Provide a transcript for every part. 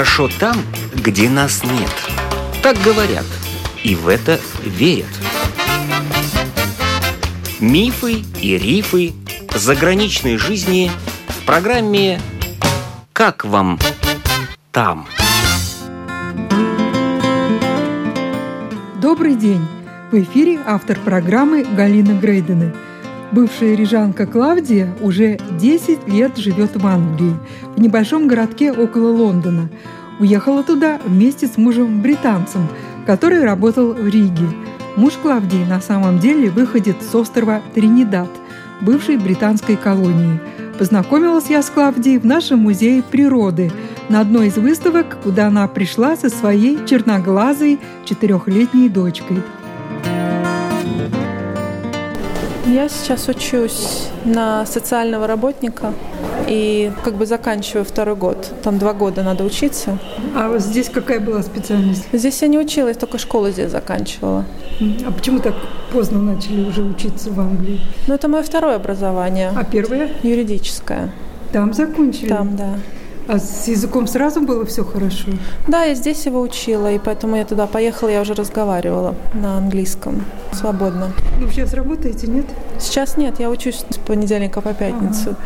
Хорошо там, где нас нет. Так говорят, и в это верят. Мифы и рифы заграничной жизни в программе «Как вам там?». Добрый день! В эфире автор программы Галина Грейдена. Бывшая рижанка Клавдия уже 10 лет живет в Англии, в небольшом городке около Лондона. Уехала туда вместе с мужем-британцем, который работал в Риге. Муж Клавдии на самом деле выходит с острова Тринидад, бывшей британской колонии. Познакомилась я с Клавдией в нашем музее природы на одной из выставок, куда она пришла со своей черноглазой четырехлетней дочкой – Я сейчас учусь на социального работника и как бы заканчиваю второй год. Там два года надо учиться. А здесь какая была специальность? Здесь я не училась, только школу здесь заканчивала. А почему так поздно начали уже учиться в Англии? Ну, это мое второе образование. А первое? Юридическое. Там закончили? Там, да. А с языком сразу было все хорошо? Да, я здесь его учила, и поэтому я туда поехала, я уже разговаривала на английском свободно. Ну, сейчас работаете, нет? Сейчас нет, я учусь с понедельника по пятницу.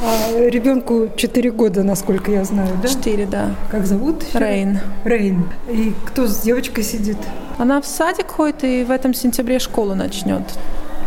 Ага. А ребенку 4 года, насколько я знаю, да? 4, да. Как зовут? Рейн. Рейн. И кто с девочкой сидит? Она в садик ходит и в этом сентябре школу начнет.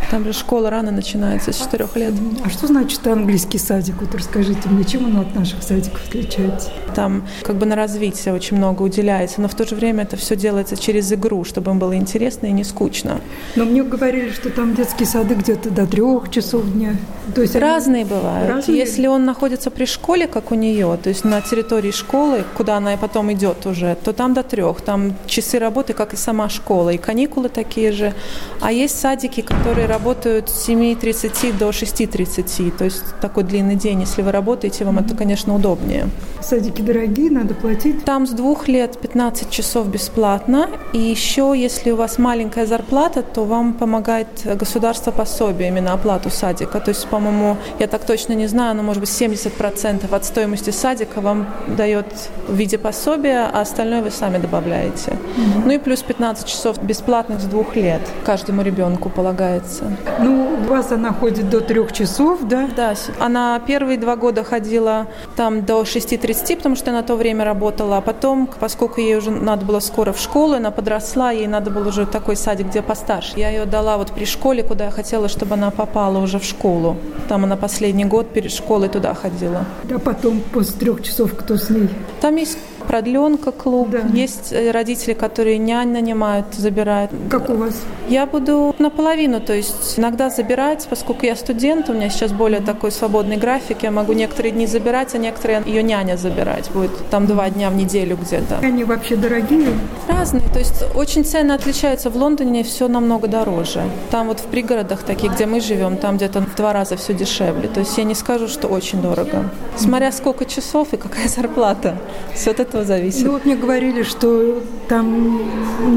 Там же школа рано начинается, с четырех лет. А что значит английский садик? Вот расскажите мне, чем он от наших садиков отличается? Там как бы на развитие очень много уделяется, но в то же время это все делается через игру, чтобы им было интересно и не скучно. Но мне говорили, что там детские сады где-то до трех часов дня. То есть Разные они... бывают. Разные? Если он находится при школе, как у нее, то есть на территории школы, куда она потом идет уже, то там до трех. Там часы работы, как и сама школа, и каникулы такие же. А есть садики, которые работают с 7.30 до 6.30. То есть такой длинный день. Если вы работаете, вам это, конечно, удобнее. Садики дорогие, надо платить? Там с двух лет 15 часов бесплатно. И еще, если у вас маленькая зарплата, то вам помогает государство пособие именно оплату садика. То есть, по-моему, я так точно не знаю, но может быть 70% от стоимости садика вам дает в виде пособия, а остальное вы сами добавляете. Mm-hmm. Ну и плюс 15 часов бесплатных с двух лет каждому ребенку полагается. Ну, у вас она ходит до трех часов, да? Да, она первые два года ходила там до 6.30, потому что на то время работала, а потом, поскольку ей уже надо было скоро в школу, она подросла, ей надо было уже такой садик, где постарше. Я ее дала вот при школе, куда я хотела, чтобы она попала уже в школу. Там она последний год перед школой туда ходила. А потом после трех часов кто с ней? Там есть продленка клуб. Да. Есть э, родители, которые нянь нанимают, забирают. Как у вас? Я буду наполовину, то есть иногда забирать, поскольку я студент, у меня сейчас более такой свободный график, я могу некоторые дни забирать, а некоторые ее няня забирать будет там два дня в неделю где-то. Они вообще дорогие? Разные, то есть очень цены отличаются. В Лондоне все намного дороже. Там вот в пригородах таких, где мы живем, там где-то в два раза все дешевле. То есть я не скажу, что очень дорого. Смотря сколько часов и какая зарплата. Все этого этого зависит. Ну вот мне говорили, что там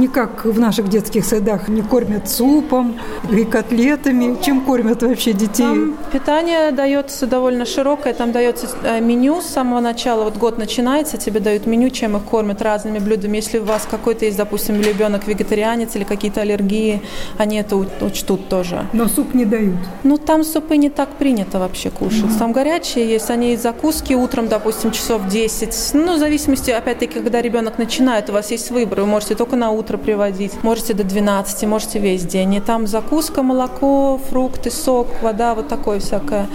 не как в наших детских садах не кормят супом и котлетами. Чем кормят вообще детей? Там питание дается довольно широкое. Там дается э, меню с самого начала. Вот год начинается, тебе дают меню, чем их кормят разными блюдами. Если у вас какой-то есть, допустим, ребенок вегетарианец или какие-то аллергии, они это учтут тоже. Но суп не дают? Ну там супы не так принято вообще кушать. Mm-hmm. Там горячие есть, они закуски утром, допустим, часов 10. Ну, в зависимости зависимости, опять-таки, когда ребенок начинает, у вас есть выбор. Вы можете только на утро приводить, можете до 12, можете весь день. И там закуска, молоко, фрукты, сок, вода, вот такое всякое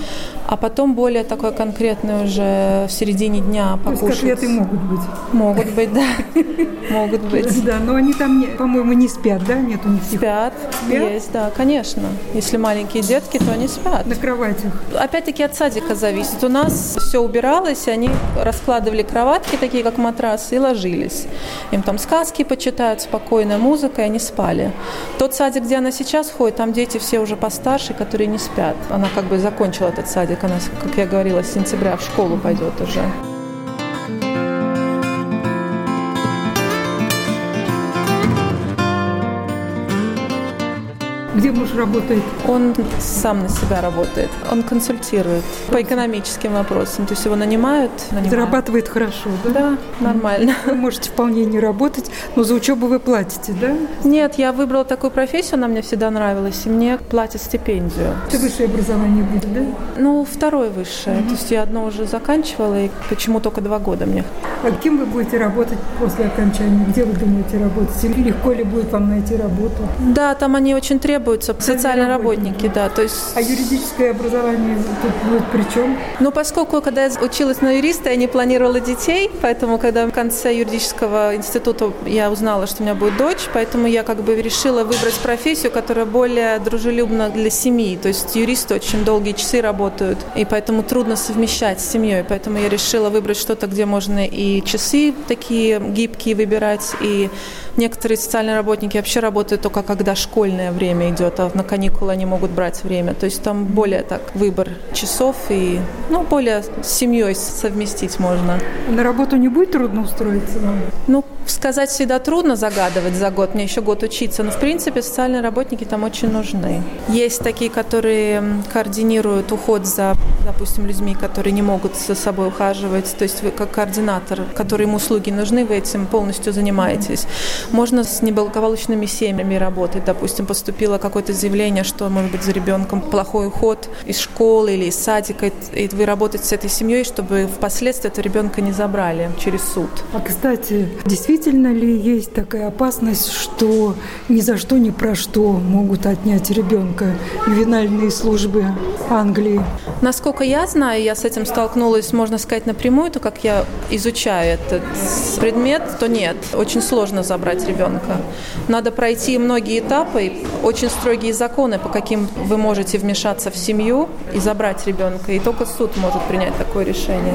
а потом более такое конкретное уже в середине дня покушать. То есть котлеты могут быть? Могут быть, да. Могут быть. Да, но они там, по-моему, не спят, да? Нет у них Спят, есть, да, конечно. Если маленькие детки, то они спят. На кроватях? Опять-таки от садика зависит. У нас все убиралось, они раскладывали кроватки, такие как матрасы, и ложились. Им там сказки почитают, спокойная музыка, и они спали. Тот садик, где она сейчас ходит, там дети все уже постарше, которые не спят. Она как бы закончила этот садик. Она, как я говорила, с сентября в школу пойдет уже. Где муж работает? Он сам на себя работает. Он консультирует по экономическим вопросам. То есть его нанимают. нанимают. Зарабатывает хорошо, да? Да, нормально. Вы можете вполне не работать, но за учебу вы платите, да? Нет, я выбрала такую профессию, она мне всегда нравилась, и мне платят стипендию. Это высшее образование будет, да? Ну, второе высшее. Mm-hmm. То есть я одно уже заканчивала, и почему только два года мне. А кем вы будете работать после окончания? Где вы думаете работать? Или легко ли будет вам найти работу? Да, там они очень требуются, социальные работники, работники, да. То есть... А юридическое образование тут будет при чем? Ну, поскольку, когда я училась на юриста, я не планировала детей, поэтому, когда в конце юридического института я узнала, что у меня будет дочь, поэтому я как бы решила выбрать профессию, которая более дружелюбна для семьи. То есть юристы очень долгие часы работают, и поэтому трудно совмещать с семьей. Поэтому я решила выбрать что-то, где можно и часы такие гибкие выбирать, и некоторые социальные работники вообще работают только когда школьное время идет, а на каникулы они могут брать время. То есть там более так выбор часов и ну, более с семьей совместить можно. На работу не будет трудно устроиться? Ну, сказать всегда трудно загадывать за год, мне еще год учиться, но в принципе социальные работники там очень нужны. Есть такие, которые координируют уход за, допустим, людьми, которые не могут за собой ухаживать, то есть вы как координатор, который им услуги нужны, вы этим полностью занимаетесь. Можно с неблагополучными семьями работать, допустим, поступило какое-то заявление, что, может быть, за ребенком плохой уход из школы или из садика, и вы работаете с этой семьей, чтобы впоследствии этого ребенка не забрали через суд. А, кстати, действительно Действительно ли есть такая опасность, что ни за что, ни про что могут отнять ребенка ювенальные службы Англии? Насколько я знаю, я с этим столкнулась, можно сказать, напрямую, то как я изучаю этот предмет, то нет. Очень сложно забрать ребенка. Надо пройти многие этапы, очень строгие законы, по каким вы можете вмешаться в семью и забрать ребенка. И только суд может принять такое решение.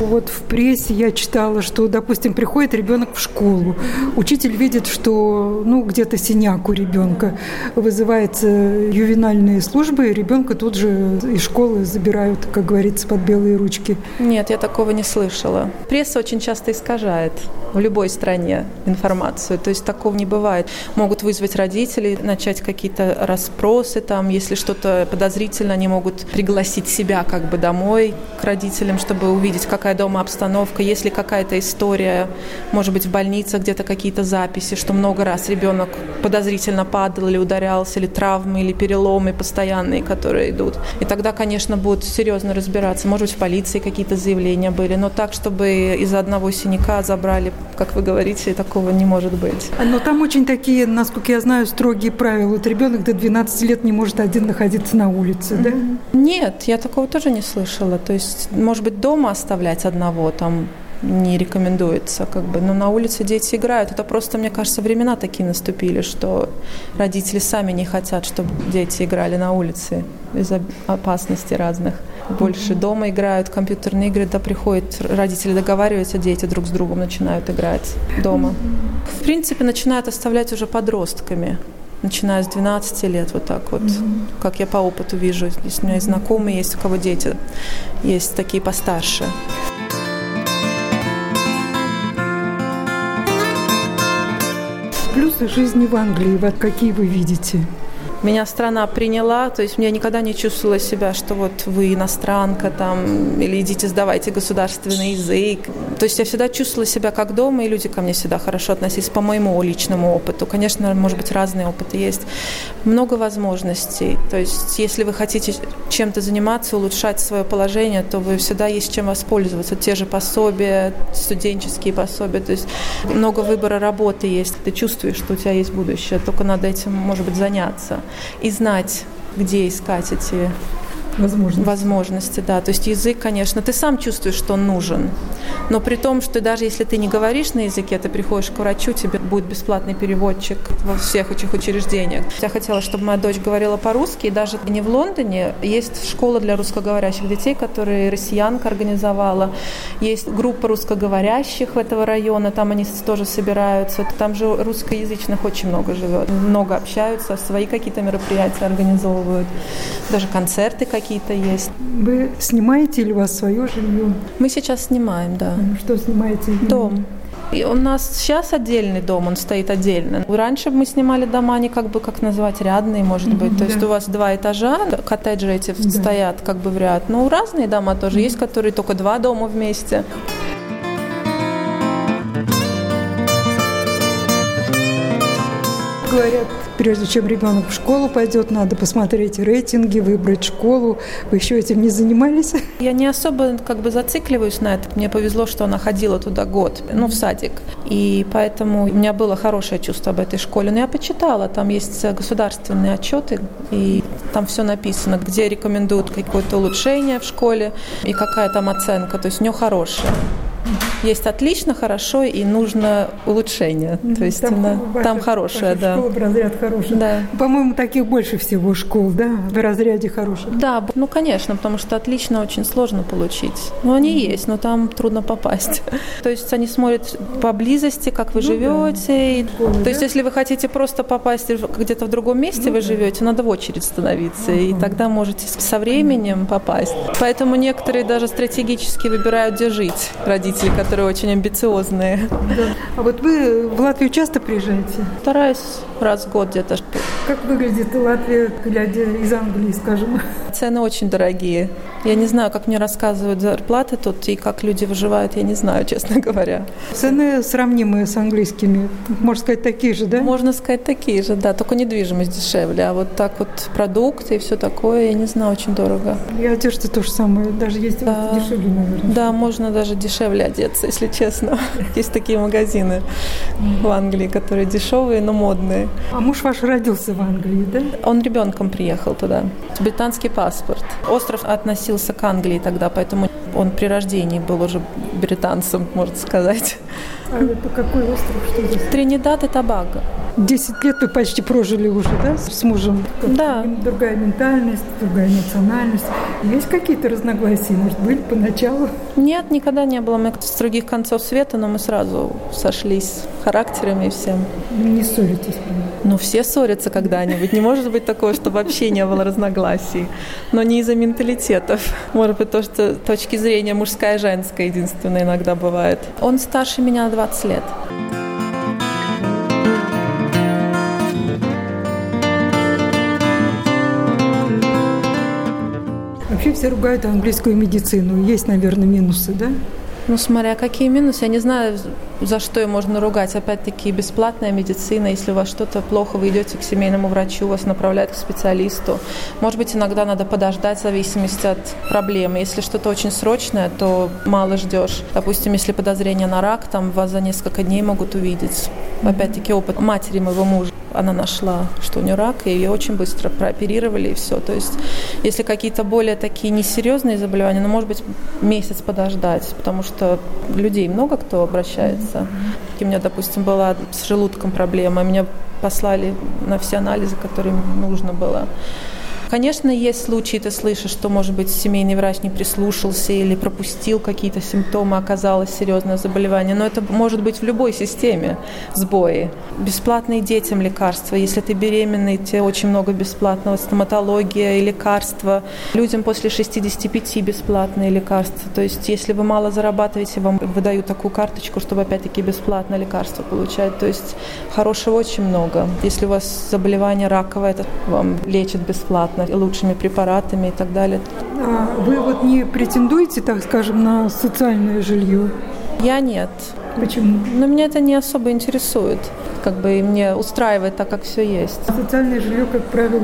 Вот в прессе я читала, что, допустим, приходит ребенок в школу. Учитель видит, что ну, где-то синяк у ребенка. Вызывается ювенальные службы, и ребенка тут же из школы забирают, как говорится, под белые ручки. Нет, я такого не слышала. Пресса очень часто искажает в любой стране информацию. То есть такого не бывает. Могут вызвать родителей, начать какие-то расспросы, там, если что-то подозрительно, они могут пригласить себя как бы домой к родителям, чтобы увидеть, какая дома обстановка, если какая-то история, может быть, в больнице где-то какие-то записи, что много раз ребенок подозрительно падал или ударялся, или травмы, или переломы постоянные, которые идут. И тогда, конечно, будут серьезно разбираться. Может быть, в полиции какие-то заявления были, но так, чтобы из-за одного синяка забрали, как вы говорите, такого не может быть. Но там очень такие, насколько я знаю, строгие правила. Вот ребенок до 12 лет не может один находиться на улице, да? Нет, я такого тоже не слышала. То есть, может быть, дома оставлять одного, там, не рекомендуется. Как бы. Но на улице дети играют. Это просто, мне кажется, времена такие наступили, что родители сами не хотят, чтобы дети играли на улице из-за опасностей разных. Больше дома играют компьютерные игры, да приходят родители договариваются, дети друг с другом начинают играть дома. В принципе, начинают оставлять уже подростками начиная с 12 лет, вот так вот, mm-hmm. как я по опыту вижу. Здесь у меня есть знакомые, есть у кого дети, есть такие постарше. Плюсы жизни в Англии, вот какие вы видите? Меня страна приняла, то есть я никогда не чувствовала себя, что вот вы иностранка там, или идите сдавайте государственный язык. То есть я всегда чувствовала себя как дома, и люди ко мне всегда хорошо относились по моему личному опыту. Конечно, может быть, разные опыты есть. Много возможностей. То есть если вы хотите чем-то заниматься, улучшать свое положение, то вы всегда есть чем воспользоваться. Те же пособия, студенческие пособия. То есть много выбора работы есть. Ты чувствуешь, что у тебя есть будущее, только надо этим, может быть, заняться и знать, где искать эти возможности. возможности, да. То есть язык, конечно, ты сам чувствуешь, что он нужен, но при том, что даже если ты не говоришь на языке, ты приходишь к врачу, тебе будет бесплатный переводчик во всех этих учреждениях. Я хотела, чтобы моя дочь говорила по-русски, и даже не в Лондоне есть школа для русскоговорящих детей, которые россиянка организовала. Есть группа русскоговорящих этого района, там они тоже собираются. Там же русскоязычных очень много живет. Много общаются, свои какие-то мероприятия организовывают, даже концерты какие какие-то есть. Вы снимаете или у вас свое жилье? Мы сейчас снимаем, да. Что снимаете? Дом. И у нас сейчас отдельный дом, он стоит отдельно. Раньше мы снимали дома, они как бы, как назвать, рядные, может быть. То есть у вас два этажа, коттеджи эти да. стоят как бы в ряд. Но разные дома тоже есть, которые только два дома вместе. Говорят, прежде чем ребенок в школу пойдет, надо посмотреть рейтинги, выбрать школу. Вы еще этим не занимались? Я не особо как бы зацикливаюсь на это. Мне повезло, что она ходила туда год, ну, в садик. И поэтому у меня было хорошее чувство об этой школе. Но я почитала, там есть государственные отчеты, и там все написано, где рекомендуют какое-то улучшение в школе и какая там оценка. То есть у нее хорошая. Есть отлично, хорошо и нужно улучшение. То есть там, она, ваша, там хорошая, да. Школа разряд хорошая. Да. По-моему, таких больше всего школ, да, в разряде хороших. Да, ну конечно, потому что отлично очень сложно получить. Ну они mm-hmm. есть, но там трудно попасть. То есть они смотрят поблизости, как вы ну, живете. Да. Школы, То да? есть если вы хотите просто попасть где-то в другом месте, ну, вы да. живете, надо в очередь становиться, uh-huh. и тогда можете со временем попасть. Поэтому некоторые даже стратегически выбирают, где жить родители, которые которые очень амбициозные. Да. А вот вы в Латвию часто приезжаете? Стараюсь раз в год где-то. Как выглядит Латвия, глядя из Англии, скажем? Цены очень дорогие. Я не знаю, как мне рассказывают зарплаты тут и как люди выживают, я не знаю, честно говоря. Цены сравнимые с английскими, можно сказать, такие же, да? Можно сказать, такие же, да, только недвижимость дешевле, а вот так вот продукты и все такое, я не знаю, очень дорого. И одежда то же самое, даже есть да. дешевле, наверное. Да, можно даже дешевле одеться, если честно. Есть такие магазины в Англии, которые дешевые, но модные. А муж ваш родился в Англии, да? Он ребенком приехал туда. Британский паспорт. Остров относился к Англии тогда, поэтому он при рождении был уже британцем, можно сказать. А это какой остров? Что здесь? Тринидад и Тобаго. Десять лет вы почти прожили уже, да, с мужем? Да. Другая ментальность, другая национальность. Есть какие-то разногласия, может, были поначалу? Нет, никогда не было. Мы с других концов света, но мы сразу сошлись характерами и всем. Не ссоритесь? Ну, все ссорятся когда-нибудь. Не может быть такого, что вообще не было разногласий. Но не из-за менталитетов. Может быть, то, что точки зрения мужская и женская единственное иногда бывает. Он старше меня на 20 лет. Вообще все ругают английскую медицину. Есть, наверное, минусы, да? Ну, смотря какие минусы. Я не знаю, за что ее можно ругать. Опять-таки, бесплатная медицина. Если у вас что-то плохо, вы идете к семейному врачу, вас направляют к специалисту. Может быть, иногда надо подождать в зависимости от проблемы. Если что-то очень срочное, то мало ждешь. Допустим, если подозрение на рак, там вас за несколько дней могут увидеть. Опять-таки, опыт матери моего мужа она нашла, что у нее рак, и ее очень быстро прооперировали, и все. То есть, если какие-то более такие несерьезные заболевания, ну, может быть, месяц подождать, потому что людей много кто обращается. У меня, допустим, была с желудком проблема, меня послали на все анализы, которые нужно было. Конечно, есть случаи, ты слышишь, что, может быть, семейный врач не прислушался или пропустил какие-то симптомы, оказалось серьезное заболевание. Но это может быть в любой системе сбои. Бесплатные детям лекарства. Если ты беременный, тебе очень много бесплатного. Стоматология и лекарства. Людям после 65 бесплатные лекарства. То есть, если вы мало зарабатываете, вам выдают такую карточку, чтобы опять-таки бесплатно лекарства получать. То есть, хорошего очень много. Если у вас заболевание раковое, это вам лечат бесплатно лучшими препаратами и так далее. А вы вот не претендуете, так скажем, на социальное жилье? Я нет. Почему? Но меня это не особо интересует как бы и мне устраивает так, как все есть. Социальное жилье, как правило,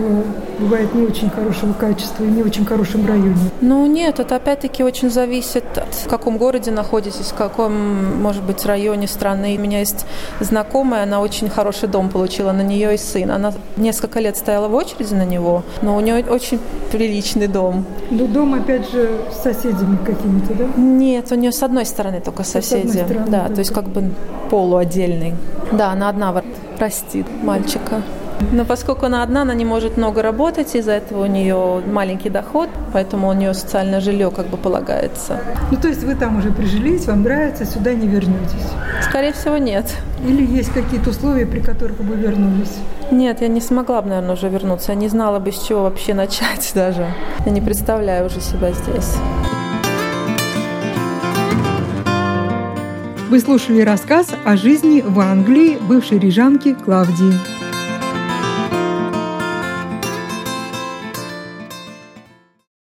бывает не очень хорошего качества и не очень хорошем районе. Ну нет, это опять-таки очень зависит от в каком городе находитесь, в каком, может быть, районе страны. У меня есть знакомая, она очень хороший дом получила, на нее и сын. Она несколько лет стояла в очереди на него, но у нее очень приличный дом. Ну дом, опять же, с соседями какими-то, да? Нет, у нее с одной стороны только соседи. Стороны, да, то есть как бы полуотдельный. Да, она одна растит мальчика. Но поскольку она одна, она не может много работать, из-за этого у нее маленький доход, поэтому у нее социальное жилье как бы полагается. Ну, то есть вы там уже прижились, вам нравится, сюда не вернетесь? Скорее всего, нет. Или есть какие-то условия, при которых вы вернулись? Нет, я не смогла бы, наверное, уже вернуться. Я не знала бы, с чего вообще начать даже. Я не представляю уже себя здесь. Вы слушали рассказ о жизни в Англии бывшей рижанки Клавдии.